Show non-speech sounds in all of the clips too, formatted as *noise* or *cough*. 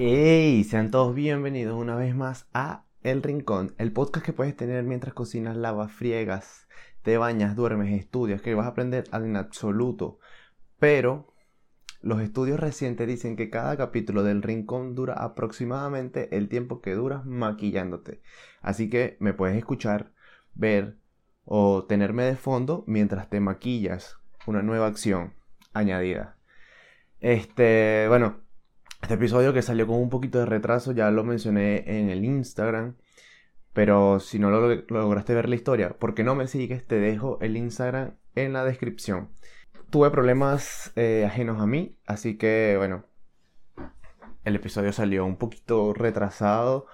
¡Hey! Sean todos bienvenidos una vez más a El Rincón, el podcast que puedes tener mientras cocinas, lavas, friegas, te bañas, duermes, estudias, que vas a aprender en absoluto. Pero los estudios recientes dicen que cada capítulo del Rincón dura aproximadamente el tiempo que duras maquillándote. Así que me puedes escuchar, ver o tenerme de fondo mientras te maquillas. Una nueva acción añadida. Este, bueno, este episodio que salió con un poquito de retraso, ya lo mencioné en el Instagram. Pero si no lo, lograste ver la historia, ¿por qué no me sigues? Te dejo el Instagram en la descripción. Tuve problemas eh, ajenos a mí, así que bueno, el episodio salió un poquito retrasado.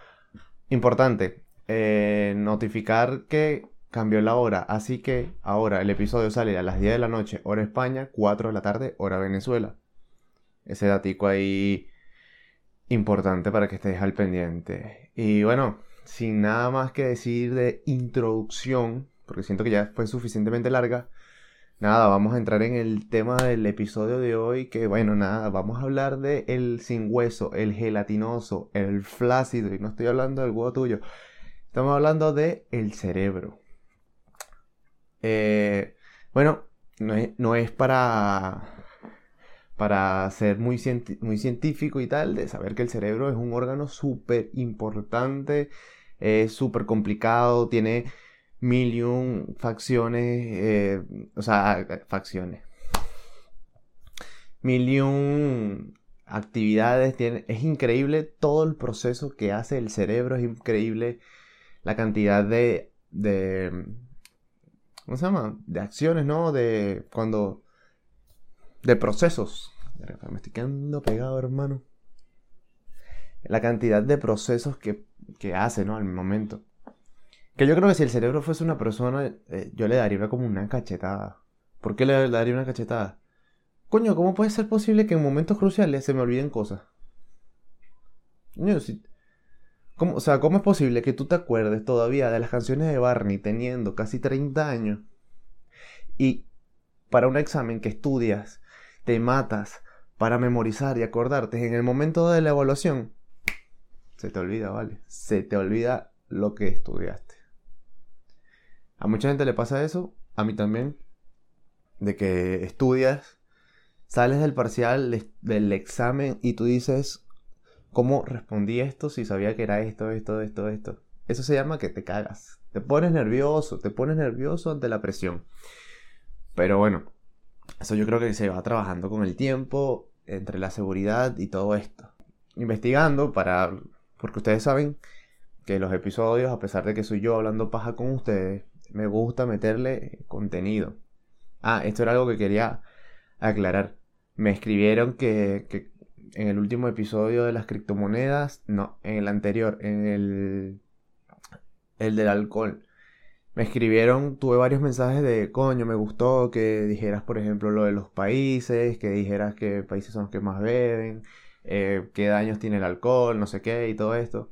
Importante, eh, notificar que cambió la hora, así que ahora el episodio sale a las 10 de la noche, hora España, 4 de la tarde, hora Venezuela. Ese datico ahí importante para que estés al pendiente. Y bueno, sin nada más que decir de introducción, porque siento que ya fue suficientemente larga, nada, vamos a entrar en el tema del episodio de hoy, que bueno, nada, vamos a hablar de el sin hueso, el gelatinoso, el flácido, y no estoy hablando del huevo tuyo, estamos hablando de el cerebro. Eh, bueno, no es, no es para para ser muy, muy científico y tal, de saber que el cerebro es un órgano súper importante, es súper complicado, tiene mil y un facciones, eh, o sea, facciones, mil y un actividades, tiene, es increíble todo el proceso que hace el cerebro, es increíble la cantidad de, de ¿cómo se llama? De acciones, ¿no? De cuando de procesos. Me estoy quedando pegado, hermano. La cantidad de procesos que, que hace, ¿no? Al momento. Que yo creo que si el cerebro fuese una persona, eh, yo le daría como una cachetada. ¿Por qué le daría una cachetada? Coño, ¿cómo puede ser posible que en momentos cruciales se me olviden cosas? Coño, si... ¿Cómo, o sea, ¿cómo es posible que tú te acuerdes todavía de las canciones de Barney teniendo casi 30 años? Y para un examen que estudias te matas para memorizar y acordarte en el momento de la evaluación, se te olvida, ¿vale? Se te olvida lo que estudiaste. A mucha gente le pasa eso, a mí también, de que estudias, sales del parcial, del examen y tú dices, ¿cómo respondí esto si sabía que era esto, esto, esto, esto? Eso se llama que te cagas. Te pones nervioso, te pones nervioso ante la presión. Pero bueno, eso yo creo que se va trabajando con el tiempo, entre la seguridad y todo esto. Investigando para... Porque ustedes saben que los episodios, a pesar de que soy yo hablando paja con ustedes, me gusta meterle contenido. Ah, esto era algo que quería aclarar. Me escribieron que, que en el último episodio de las criptomonedas, no, en el anterior, en el, el del alcohol, me escribieron, tuve varios mensajes de, coño, me gustó que dijeras, por ejemplo, lo de los países, que dijeras qué países son los que más beben, eh, qué daños tiene el alcohol, no sé qué, y todo esto.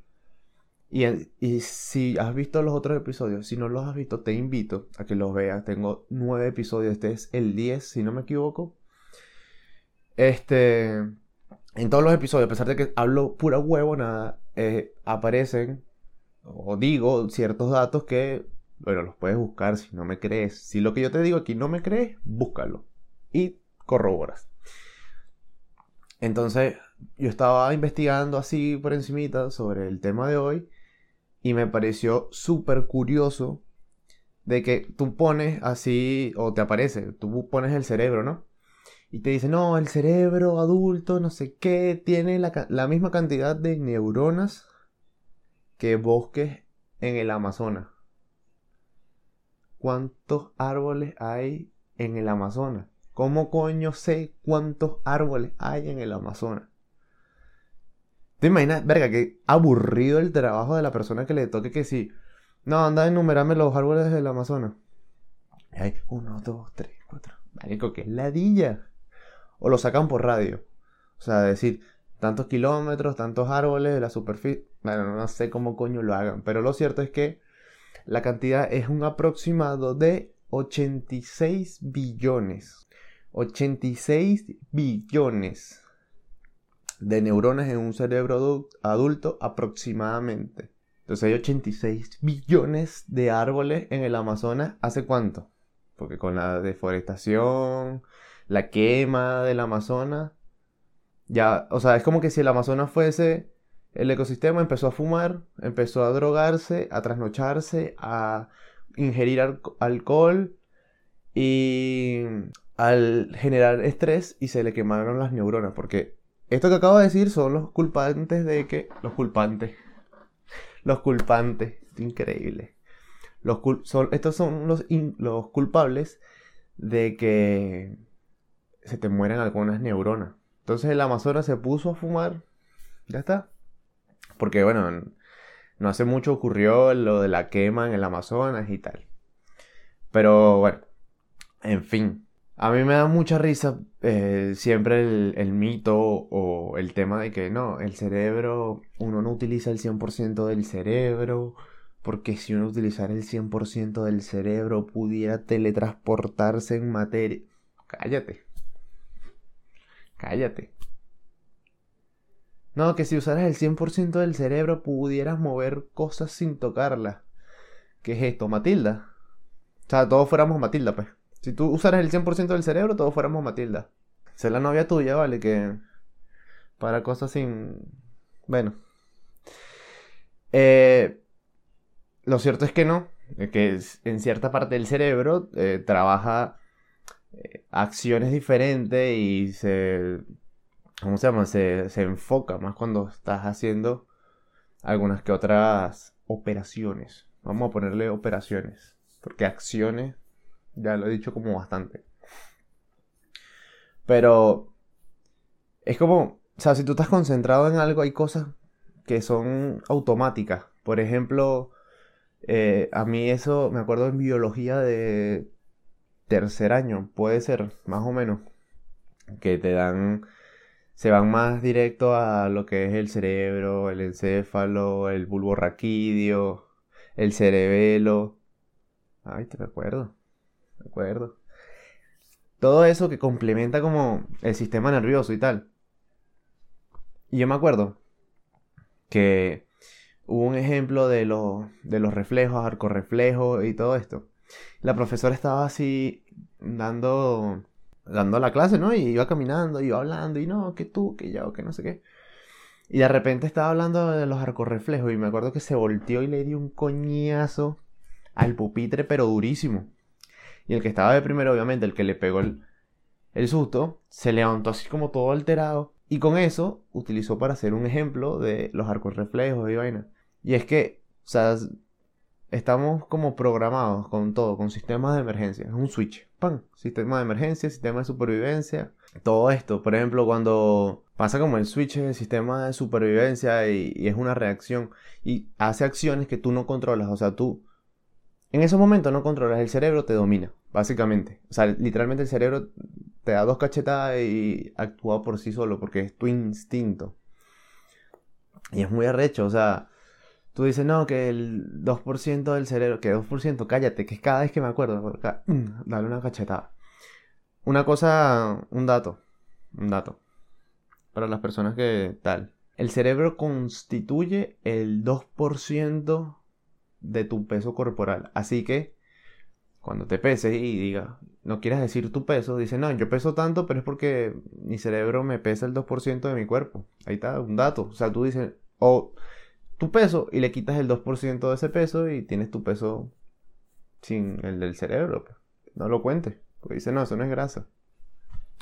Y, y, si has visto los otros episodios, si no los has visto, te invito a que los veas. Tengo nueve episodios, este es el 10, si no me equivoco. Este, en todos los episodios, a pesar de que hablo pura huevo, nada, eh, aparecen o digo ciertos datos que bueno, los puedes buscar si no me crees. Si lo que yo te digo aquí no me crees, búscalo y corroboras. Entonces, yo estaba investigando así por encimita sobre el tema de hoy y me pareció súper curioso de que tú pones así, o te aparece, tú pones el cerebro, ¿no? Y te dice, no, el cerebro adulto, no sé qué, tiene la, la misma cantidad de neuronas que bosques en el Amazonas cuántos árboles hay en el Amazonas. ¿Cómo coño sé cuántos árboles hay en el Amazonas? ¿Te imaginas, verga, que aburrido el trabajo de la persona que le toque que si... No, anda a enumerarme los árboles del Amazonas. hay uno, dos, tres, cuatro. Marico, que ladilla. O lo sacan por radio. O sea, decir, tantos kilómetros, tantos árboles de la superficie. Bueno, no sé cómo coño lo hagan. Pero lo cierto es que la cantidad es un aproximado de 86 billones. 86 billones de neuronas en un cerebro adulto aproximadamente. Entonces hay 86 billones de árboles en el Amazonas. ¿Hace cuánto? Porque con la deforestación, la quema del Amazonas, ya, o sea, es como que si el Amazonas fuese el ecosistema, empezó a fumar, empezó a drogarse, a trasnocharse, a ingerir alcohol y al generar estrés y se le quemaron las neuronas. Porque esto que acabo de decir son los culpantes de que... Los culpantes. Los culpantes. Increíble. Los son, estos son los, los culpables de que se te mueren algunas neuronas. Entonces el Amazonas se puso a fumar. Ya está. Porque bueno, no hace mucho ocurrió lo de la quema en el Amazonas y tal. Pero bueno, en fin. A mí me da mucha risa eh, siempre el, el, mito o el tema de que no, el cerebro, uno no utiliza el 100% del cerebro, porque si uno utilizara el 100% del cerebro pudiera teletransportarse en materia. Cállate. Cállate. No, que si usaras el 100% del cerebro pudieras mover cosas sin tocarlas. ¿Qué es esto? Matilda. O sea, todos fuéramos Matilda, pues. Si tú usaras el 100% del cerebro, todos fuéramos Matilda. Ser la novia tuya, vale, que... Para cosas sin... Bueno. Eh, lo cierto es que no. Que en cierta parte del cerebro eh, trabaja eh, acciones diferentes y se, ¿cómo se llama? Se, se enfoca más cuando estás haciendo algunas que otras operaciones. Vamos a ponerle operaciones, porque acciones ya lo he dicho como bastante. Pero es como, o sea, si tú estás concentrado en algo, hay cosas que son automáticas. Por ejemplo, eh, a mí eso, me acuerdo en biología de tercer año, puede ser, más o menos, que te dan, se van más directo a lo que es el cerebro, el encéfalo, el bulbo raquídeo, el cerebelo. Ay, te recuerdo, me acuerdo. Todo eso que complementa como el sistema nervioso y tal. Y yo me acuerdo que hubo un ejemplo de, de los reflejos, arcorreflejos y todo esto la profesora estaba así dando, dando la clase, ¿no? Y iba caminando, iba hablando, y no, que tú, que yo, que no sé qué. Y de repente estaba hablando de los arcorreflejos y me acuerdo que se volteó y le dio un coñazo al pupitre, pero durísimo. Y el que estaba de primero, obviamente, el que le pegó el, el susto, se levantó así como todo alterado. Y con eso utilizó para hacer un ejemplo de los arcos reflejos y vaina. Y es que, o sea, estamos como programados con todo, con sistemas de emergencia. Es un switch. ¡Pam! Sistema de emergencia, sistema de supervivencia. Todo esto, por ejemplo, cuando pasa como el switch del sistema de supervivencia y, es una reacción y hace acciones que tú no controlas. O sea, tú en esos momentos no controlas, el cerebro te domina, básicamente. O sea, literalmente el cerebro te da dos cachetadas y actúa por sí solo porque es tu instinto. Y es muy arrecho, o sea, Tú dices, no, que el 2% del cerebro, que 2%, cállate, que es cada vez que me acuerdo, mm, dale una cachetada. Una cosa, un dato, un dato, para las personas que tal. El cerebro constituye el 2% de tu peso corporal. Así que, cuando te peses y diga, no quieras decir tu peso, dice, no, yo peso tanto, pero es porque mi cerebro me pesa el 2% de mi cuerpo. Ahí está, un dato. O sea, tú dices, o tu peso y le quitas el 2% de ese peso y tienes tu peso sin el del cerebro. Pues. No lo cuentes. Porque dice, no, eso no es grasa.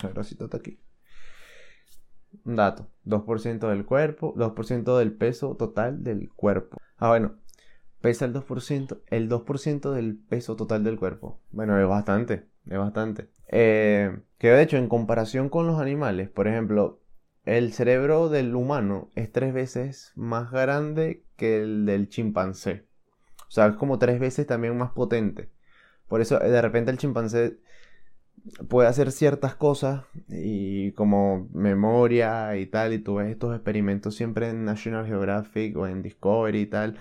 La grasita está aquí. Un dato. 2% del cuerpo, 2% del peso total del cuerpo. Ah, bueno. Pesa el 2%, el 2% del peso total del cuerpo. Bueno, es bastante, es bastante. Eh, que de hecho, en comparación con los animales, por ejemplo, el cerebro del humano es tres veces más grande que el del chimpancé. O sea, es como tres veces también más potente. Por eso de repente el chimpancé puede hacer ciertas cosas y como memoria y tal, y tú ves estos experimentos siempre en National Geographic o en Discovery y tal,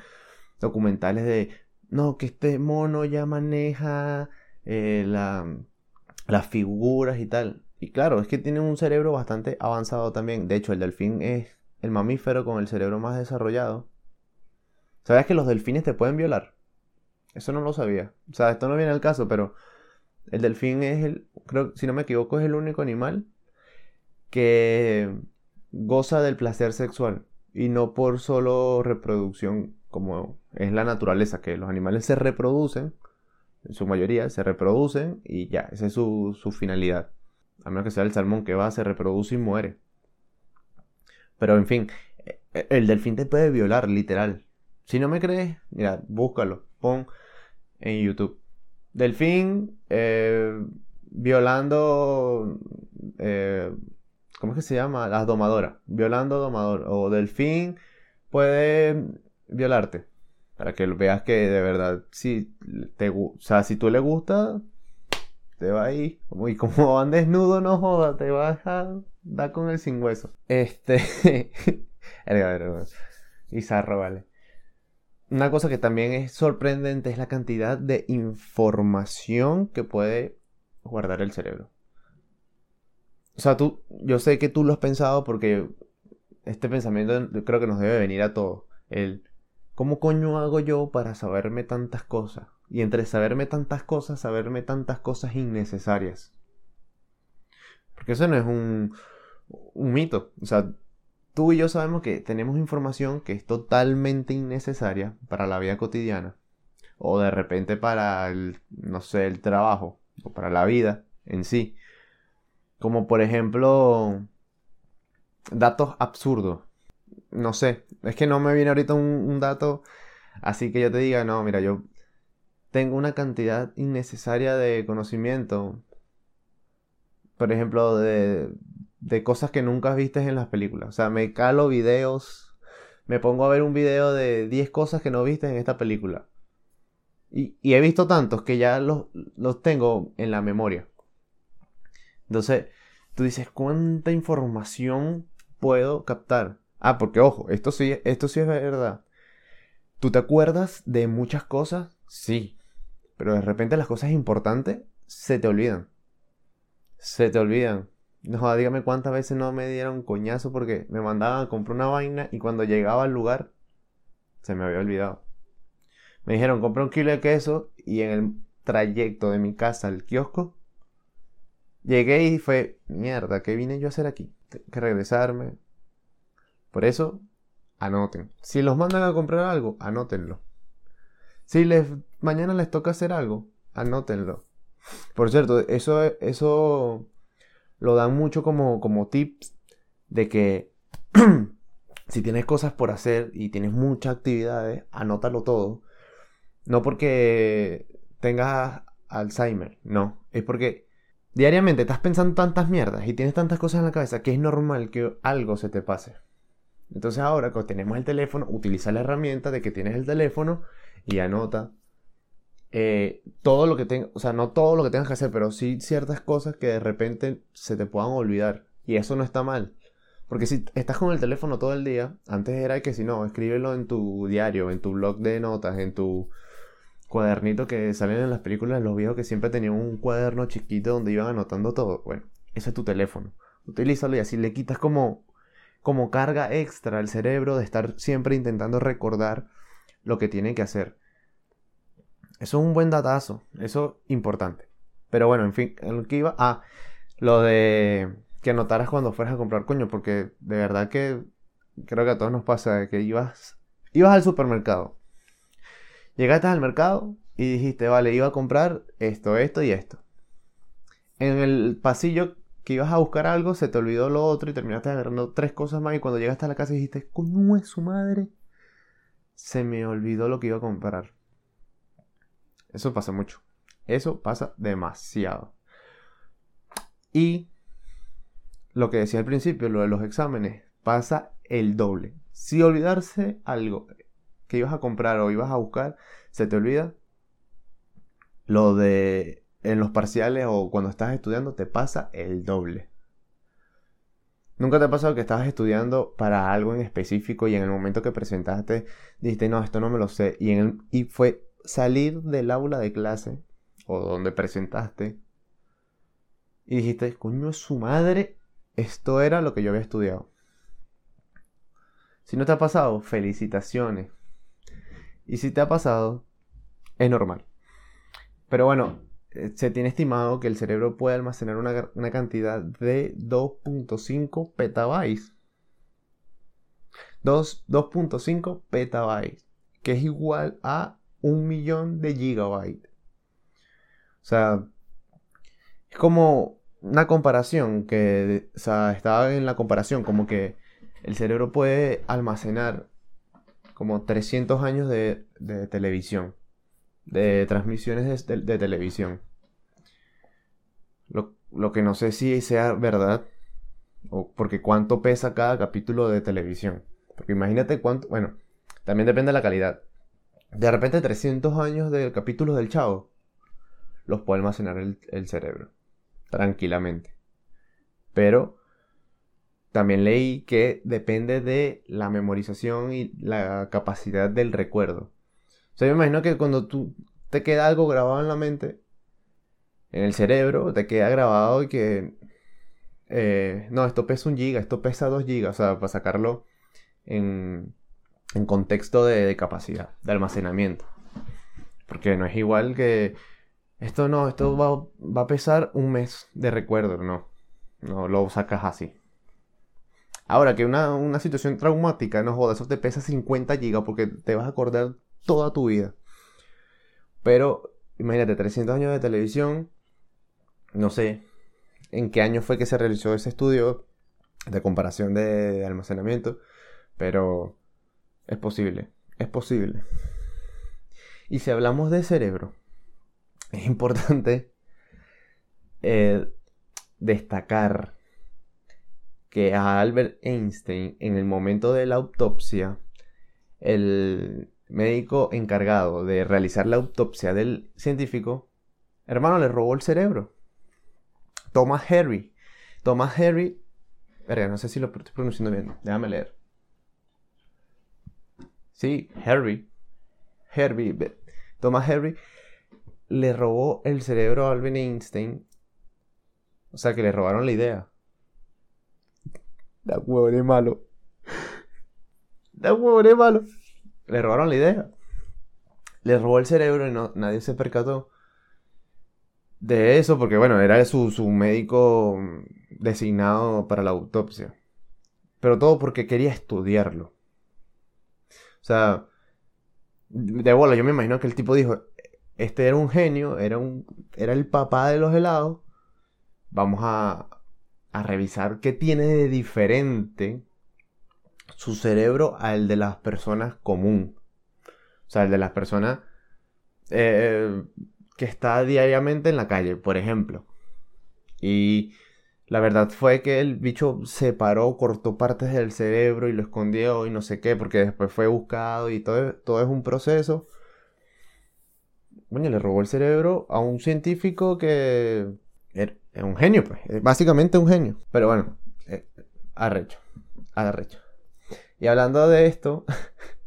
documentales de, no, que este mono ya maneja eh, las figuras y tal. Y claro, es que tienen un cerebro bastante avanzado también. De hecho, el delfín es el mamífero con el cerebro más desarrollado. ¿Sabías que los delfines te pueden violar? Eso no lo sabía. O sea, esto no viene al caso, pero el delfín es el, creo, si no me equivoco, es el único animal que goza del placer sexual y no por solo reproducción como es la naturaleza, que los animales se reproducen, en su mayoría se reproducen y ya, esa es su, su finalidad. A menos que sea el salmón que va, se reproduce y muere. Pero en fin, e, e, el delfín te puede violar, literal. Si no me crees, mira, búscalo, pon en YouTube. Delfín eh, violando... Eh, ¿Cómo es que se llama? Las domadoras. Violando domador. O delfín puede violarte. Para que veas que de verdad, si, te, o sea, si tú le gusta, te va ahí. Y como *laughs* van desnudo, no joda, te vas a dar con el sin hueso. Este. *laughs* Izarro, vale. Una cosa que también es sorprendente es la cantidad de información que puede guardar el cerebro. O sea, tú, yo sé que tú lo has pensado porque este pensamiento creo que nos debe venir a todos. El, ¿cómo coño hago yo para saberme tantas cosas? Y entre saberme tantas cosas, saberme tantas cosas innecesarias. Porque eso no es un, un mito. O sea, tú y yo sabemos que tenemos información que es totalmente innecesaria para la vida cotidiana. O de repente para el, no sé, el trabajo. O para la vida en sí. Como por ejemplo, datos absurdos. No sé, es que no me viene ahorita un, dato así que yo te diga, no, mira, yo tengo una cantidad innecesaria de conocimiento. Por ejemplo, de, de cosas que nunca viste en las películas. O sea, me calo videos, me pongo a ver un video de 10 cosas que no viste en esta película. Y, y he visto tantos que ya los, los tengo en la memoria. Entonces, tú dices, ¿cuánta información puedo captar? Ah, porque ojo, esto sí, esto sí es verdad. ¿Tú te acuerdas de muchas cosas? Sí. Pero de repente las cosas importantes se te olvidan. Se te olvidan. No, dígame cuántas veces no me dieron coñazo porque me mandaban a comprar una vaina y cuando llegaba al lugar se me había olvidado. Me dijeron, compra un kilo de queso y en el trayecto de mi casa al kiosco Llegué y fue, mierda, ¿qué vine yo a hacer aquí? Tengo que regresarme. Por eso, anoten. Si los mandan a comprar algo, anótenlo. Si les, mañana les toca hacer algo, anótenlo. Por cierto, eso, eso lo dan mucho como, como tips de que *clears throat* si tienes cosas por hacer y tienes muchas actividades, anótalo todo. No porque tengas Alzheimer, no. Es porque Diariamente estás pensando tantas mierdas y tienes tantas cosas en la cabeza que es normal que algo se te pase. Entonces ahora que tenemos el teléfono, utiliza la herramienta de que tienes el teléfono y anota eh, todo lo que tengas, o sea, no todo lo que tengas que hacer, pero sí ciertas cosas que de repente se te puedan olvidar. Y eso no está mal. Porque si estás con el teléfono todo el día, antes era que si no, escríbelo en tu diario, en tu blog de notas, en tu cuadernito que salen en las películas, los viejos que siempre tenían un cuaderno chiquito donde iban anotando todo. Bueno, ese es tu teléfono. Utilízalo y así le quitas como, como carga extra al cerebro de estar siempre intentando recordar lo que tiene que hacer. Eso es un buen datazo, eso es importante. Pero bueno, en fin, lo que iba. Ah, lo de que anotaras cuando fueras a comprar coño, porque de verdad que creo que a todos nos pasa que ibas, ibas al supermercado Llegaste al mercado y dijiste, vale, iba a comprar esto, esto y esto. En el pasillo que ibas a buscar algo, se te olvidó lo otro y terminaste agarrando tres cosas más y cuando llegaste a la casa dijiste, ¿cómo es su madre? Se me olvidó lo que iba a comprar. Eso pasa mucho. Eso pasa demasiado. Y lo que decía al principio, lo de los exámenes, pasa el doble. Si olvidarse algo que ibas a comprar o ibas a buscar se te olvida, lo de en los parciales o cuando estás estudiando te pasa el doble. ¿Nunca te ha pasado que estabas estudiando para algo en específico y en el momento que presentaste dijiste, no, esto no me lo sé? Y, en y fue salir del aula de clase o donde presentaste y dijiste, coño, su madre, esto era lo que yo había estudiado. Si no te ha pasado, felicitaciones. Y si te ha pasado, es normal. Pero bueno, eh, se tiene estimado que el cerebro puede almacenar una, una cantidad de 2.5 petabytes. 2.5 petabytes, que es igual a un millón de gigabytes. O sea, es como una comparación que, o sea, estaba en la comparación, como que el cerebro puede almacenar como 300 años de, televisión, de transmisiones de, televisión. Lo, lo, que no sé si sea verdad, o porque cuánto pesa cada capítulo de televisión. Porque imagínate cuánto, bueno, también depende de la calidad. De repente 300 años de capítulos del Chavo los puede almacenar el, cerebro, tranquilamente. Pero también leí que depende de la memorización y la capacidad del recuerdo. O sea, yo me imagino que cuando tú te queda algo grabado en la mente, en el cerebro, te queda grabado y que... Eh, no, esto pesa un giga, esto pesa dos gigas, o sea, para sacarlo en, en contexto de, capacidad, de almacenamiento. Porque no es igual que... Esto no, esto va, va a pesar un mes de recuerdo, no. No lo sacas así. Ahora, que una, situación traumática, no jodas, eso te pesa 50 gigas porque te vas a acordar toda tu vida. Pero, imagínate, 300 años de televisión, no sé en qué año fue que se realizó ese estudio de comparación de, almacenamiento, pero es posible, es posible. Y si hablamos de cerebro, *laughs* es importante eh, destacar que a Albert Einstein en el momento de la autopsia, el médico encargado de realizar la autopsia del científico, hermano, le robó el cerebro. Thomas Harry. Thomas Harry, verga, no sé si lo estoy pronunciando bien, déjame leer. Sí, Harry. Harry. Thomas Harry le robó el cerebro a Albert Einstein. O sea, que le robaron la idea. Da huevo malo. *laughs* Da huevo malo. Le robaron la idea. Le robó el cerebro y no, nadie se percató de eso porque, bueno, era su, su médico designado para la autopsia. Pero todo porque quería estudiarlo. O sea, de bola, yo me imagino que el tipo dijo, este era un genio, era, un, era el papá de los helados, vamos a, a revisar qué tiene de diferente su cerebro al de las personas común. O sea, el de las personas eh, que está diariamente en la calle, por ejemplo. Y la verdad fue que el bicho separó, cortó partes del cerebro y lo escondió y no sé qué, porque después fue buscado y todo, todo es un proceso. Bueno, le robó el cerebro a un científico que es un genio, pues. Es básicamente un genio. Pero bueno, eh, arrecho. Arrecho. Y hablando de esto,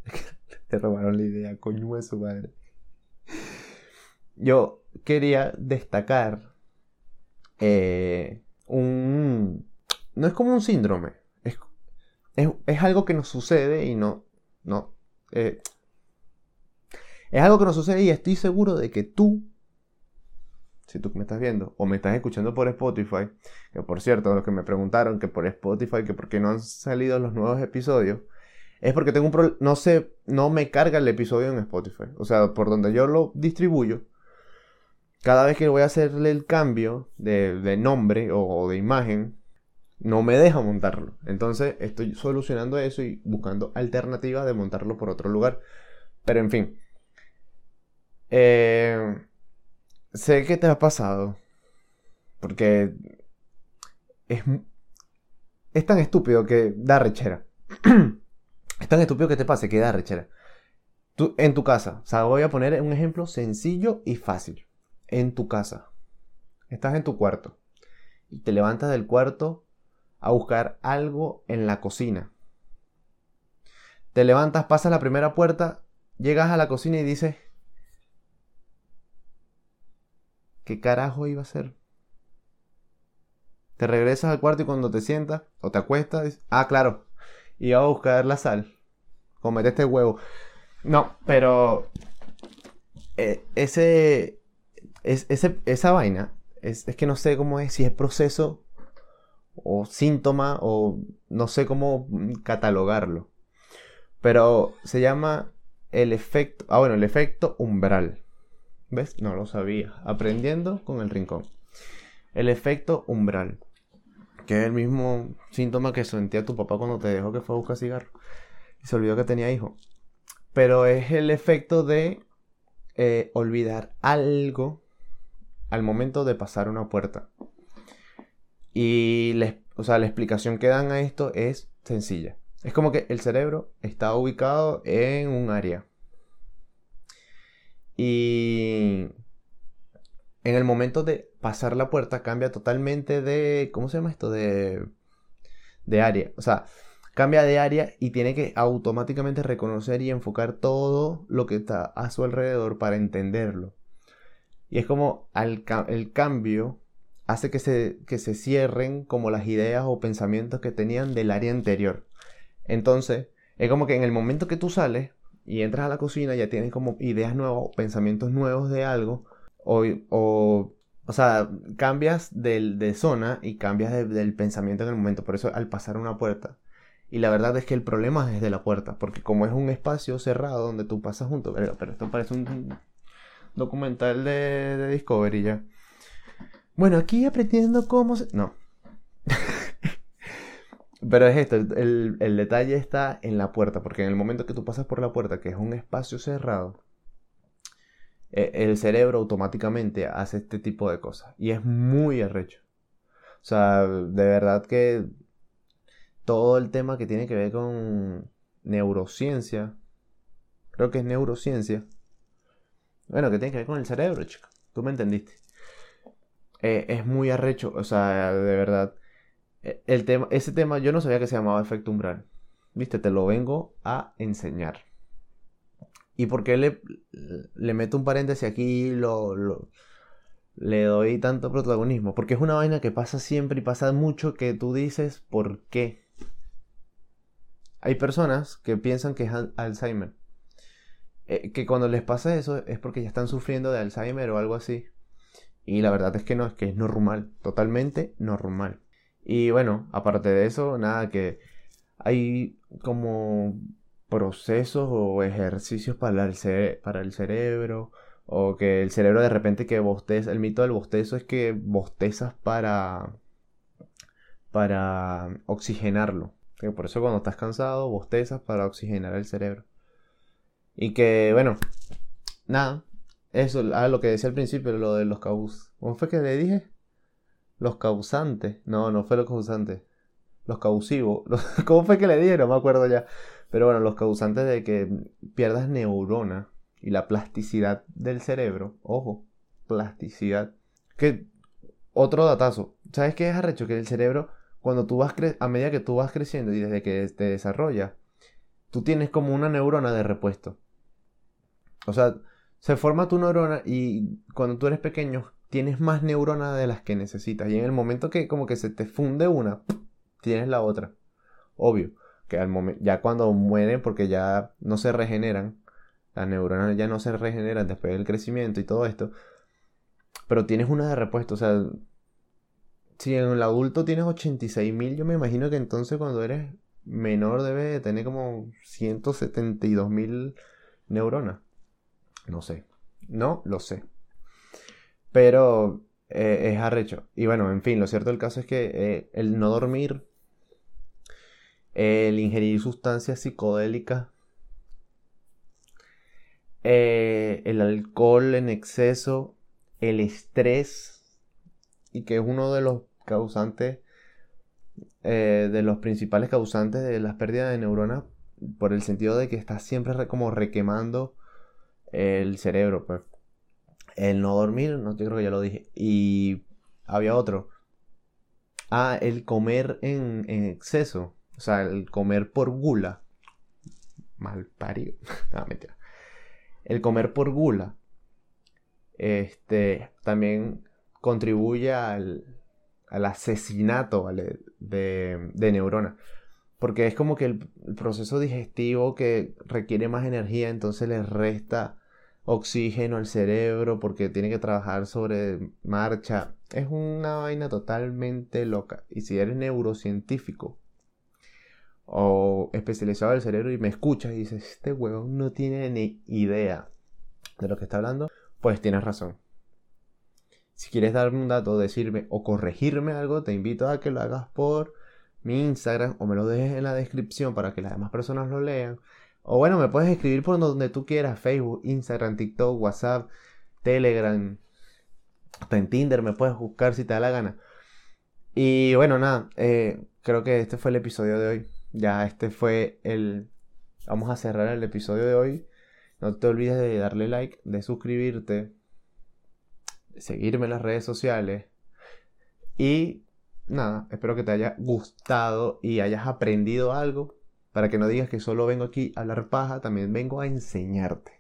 *laughs* te robaron la idea, coño de su madre. Yo quería destacar eh, un... No es como un síndrome. Es, es, algo que nos sucede y no... no eh, es algo que nos sucede y estoy seguro de que tú si tú me estás viendo o me estás escuchando por Spotify, que por cierto, los que me preguntaron que por Spotify, que por qué no han salido los nuevos episodios, es porque tengo un problema, no sé, no me carga el episodio en Spotify. O sea, por donde yo lo distribuyo, cada vez que voy a hacerle el cambio de, nombre o, de imagen, no me deja montarlo. Entonces estoy solucionando eso y buscando alternativas de montarlo por otro lugar. Pero en fin. Eh, sé que te ha pasado. Porque es, tan estúpido que da rechera. *clears throat* es tan estúpido que te pase que da rechera. Tú, en tu casa, o sea, voy a poner un ejemplo sencillo y fácil. En tu casa. Estás en tu cuarto. Y te levantas del cuarto a buscar algo en la cocina. Te levantas, pasas la primera puerta, llegas a la cocina y dices, ¿Qué carajo iba a ser? Te regresas al cuarto y cuando te sientas o te acuestas, ah, claro, iba a buscar la sal. Comete este huevo. No, pero eh, ese, es, ese, esa vaina, es, es que no sé cómo es, si es proceso o síntoma o no sé cómo catalogarlo. Pero se llama el efecto, ah bueno, el efecto umbral. ¿Ves? No lo sabía. Aprendiendo con el rincón. El efecto umbral. Que es el mismo síntoma que sentía tu papá cuando te dejó que fue a buscar cigarro. Y se olvidó que tenía hijo. Pero es el efecto de eh, olvidar algo al momento de pasar una puerta. Y o sea, la explicación que dan a esto es sencilla. Es como que el cerebro está ubicado en un área. Y en el momento de pasar la puerta cambia totalmente de... ¿Cómo se llama esto? De, de área. O sea, cambia de área y tiene que automáticamente reconocer y enfocar todo lo que está a su alrededor para entenderlo. Y es como el cambio hace que se, que se cierren como las ideas o pensamientos que tenían del área anterior. Entonces, es como que en el momento que tú sales y entras a la cocina ya tienes como ideas nuevas o pensamientos nuevos de algo. O, o, o sea, cambias del, de zona y cambias del pensamiento en el momento. Por eso al pasar una puerta. Y la verdad es que el problema es de la puerta. Porque como es un espacio cerrado donde tú pasas junto. Pero, esto parece un documental de, de Discovery ya. Bueno, aquí aprendiendo cómo se... No. *laughs* Pero es esto, el, detalle está en la puerta, porque en el momento que tú pasas por la puerta, que es un espacio cerrado, e, el cerebro automáticamente hace este tipo de cosas. Y es muy arrecho. O sea, de verdad que todo el tema que tiene que ver con neurociencia, creo que es neurociencia. Bueno, que tiene que ver con el cerebro, chico. Tú me entendiste. Eh, es muy arrecho, o sea, de verdad. E, el tema, ese tema yo no sabía que se llamaba efecto umbral. Viste, te lo vengo a enseñar. ¿Y por qué le, le meto un paréntesis aquí y lo, le doy tanto protagonismo? Porque es una vaina que pasa siempre y pasa mucho que tú dices ¿por qué? Hay personas que piensan que es Alzheimer. Eh, que cuando les pasa eso es porque ya están sufriendo de Alzheimer o algo así. Y la verdad es que no, es que es normal, totalmente normal. Y bueno, aparte de eso, nada, que hay como procesos o ejercicios para el, cerebro, o que el cerebro de repente que bosteza, el mito del bostezo es que bostezas para, para oxigenarlo. por eso cuando estás cansado, bostezas para oxigenar el cerebro. Y que, bueno, nada, eso, ah, lo que decía al principio, lo de los caus. ¿Cómo fue que le dije? Los causantes. No, no fue los causantes. Los causivos. *laughs* ¿Cómo fue que le dije? No me acuerdo ya. Pero bueno, los causantes de que pierdas neurona y la plasticidad del cerebro. Ojo, plasticidad. Que otro datazo. ¿Sabes qué es arrecho? Que el cerebro, cuando tú vas a medida que tú vas creciendo y desde que te desarrolla, tú tienes como una neurona de repuesto. O sea, se forma tu neurona y cuando tú eres pequeño tienes más neuronas de las que necesitas. Y en el momento que como que se te funde una, tienes la otra. Obvio, que al momento, ya cuando mueren porque ya no se regeneran, las neuronas ya no se regeneran después del crecimiento y todo esto. Pero tienes una de repuesto, o sea, si en el adulto tienes 86.000, yo me imagino que entonces cuando eres menor debes de tener como 172.000 neuronas. No sé. No lo sé. Pero eh, es arrecho. Y bueno, en fin, lo cierto del caso es que eh, el no dormir, el ingerir sustancias psicodélicas, eh, el alcohol en exceso, el estrés, y que es uno de los causantes, de los principales causantes de las pérdidas de neuronas, por el sentido de que estás siempre como requemando el cerebro, pues. El no dormir, no, yo creo que ya lo dije. Y había otro. Ah, el comer en, exceso. O sea, el comer por gula. Mal parido. *laughs* no, mentira. El comer por gula. Este también contribuye al, al asesinato de, de neuronas. Porque es como que el, proceso digestivo que requiere más energía, entonces le resta oxígeno al cerebro porque tiene que trabajar sobre marcha. Es una vaina totalmente loca. Y si eres neurocientífico o especializado del cerebro y me escuchas y dices, este huevón no tiene ni idea de lo que está hablando, pues tienes razón. Si quieres darme un dato, decirme o corregirme algo, te invito a que lo hagas por mi Instagram o me lo dejes en la descripción para que las demás personas lo lean. O bueno, me puedes escribir por donde tú quieras, Facebook, Instagram, TikTok, WhatsApp, Telegram, hasta en Tinder me puedes buscar si te da la gana. Y bueno, nada, eh, creo que este fue el episodio de hoy. Ya este fue el... Vamos a cerrar el episodio de hoy. No te olvides de darle like, de suscribirte, de seguirme en las redes sociales. Y nada, espero que te haya gustado y hayas aprendido algo. Para que no digas que solo vengo aquí a hablar paja, también vengo a enseñarte.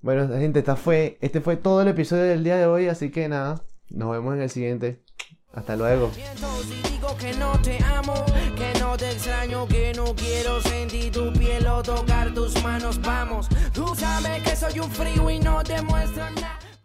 Bueno, gente, esta fue, este fue todo el episodio del día de hoy, así que nada, nos vemos en el siguiente. Hasta luego.